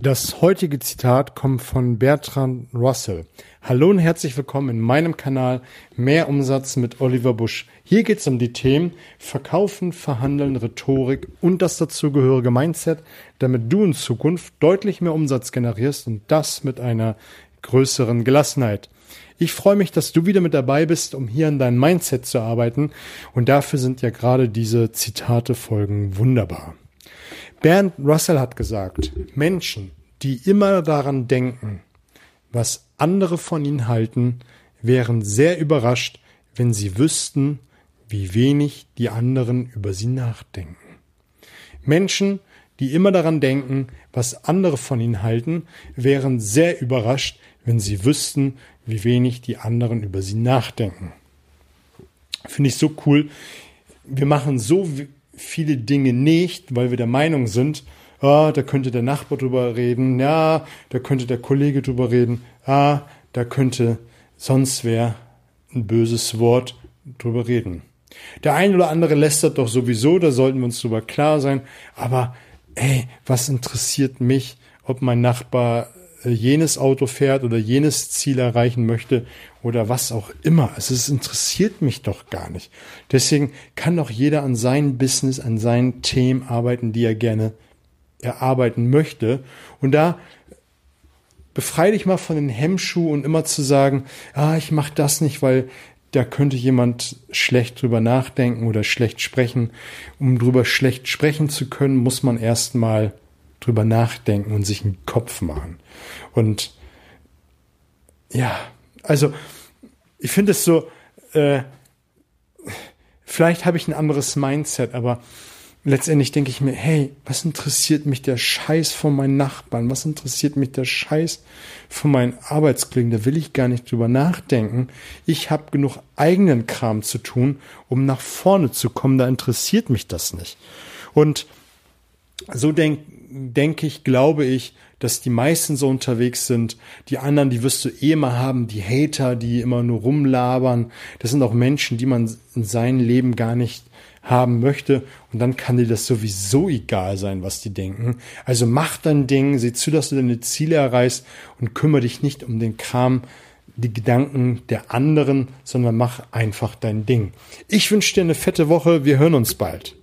Das heutige Zitat kommt von Bertrand Russell. Hallo und herzlich willkommen in meinem Kanal Mehr Umsatz mit Oliver Busch. Hier geht es um die Themen Verkaufen, Verhandeln, Rhetorik und das dazugehörige Mindset, damit du in Zukunft deutlich mehr Umsatz generierst und das mit einer größeren Gelassenheit. Ich freue mich, dass du wieder mit dabei bist, um hier an deinem Mindset zu arbeiten und dafür sind ja gerade diese Zitate folgen wunderbar. Bernd Russell hat gesagt, Menschen, die immer daran denken, was andere von ihnen halten, wären sehr überrascht, wenn sie wüssten, wie wenig die anderen über sie nachdenken. Menschen, die immer daran denken, was andere von ihnen halten, wären sehr überrascht, wenn sie wüssten, wie wenig die anderen über sie nachdenken. Finde ich so cool. Wir machen so viele Dinge nicht, weil wir der Meinung sind, ah, da könnte der Nachbar drüber reden, ja, da könnte der Kollege drüber reden, ah, da könnte sonst wer ein böses Wort drüber reden. Der ein oder andere lästert doch sowieso, da sollten wir uns drüber klar sein, aber ey, was interessiert mich, ob mein Nachbar äh, jenes Auto fährt oder jenes Ziel erreichen möchte oder was auch immer. Also es interessiert mich doch gar nicht. Deswegen kann doch jeder an seinem Business, an seinen Themen arbeiten, die er gerne erarbeiten möchte. Und da befreie dich mal von den Hemmschuh und immer zu sagen, ah, ich mache das nicht, weil da könnte jemand schlecht drüber nachdenken oder schlecht sprechen. Um drüber schlecht sprechen zu können, muss man erstmal drüber nachdenken und sich einen Kopf machen. Und ja, also ich finde es so, äh, vielleicht habe ich ein anderes Mindset, aber letztendlich denke ich mir, hey, was interessiert mich der Scheiß von meinen Nachbarn? Was interessiert mich der Scheiß von meinen Arbeitskollegen? Da will ich gar nicht drüber nachdenken. Ich habe genug eigenen Kram zu tun, um nach vorne zu kommen. Da interessiert mich das nicht. Und so denke denke ich, glaube ich, dass die meisten so unterwegs sind. Die anderen, die wirst du eh immer haben, die Hater, die immer nur rumlabern. Das sind auch Menschen, die man in seinem Leben gar nicht haben möchte. Und dann kann dir das sowieso egal sein, was die denken. Also mach dein Ding, sieh zu, dass du deine Ziele erreichst und kümmere dich nicht um den Kram, die Gedanken der anderen, sondern mach einfach dein Ding. Ich wünsche dir eine fette Woche. Wir hören uns bald.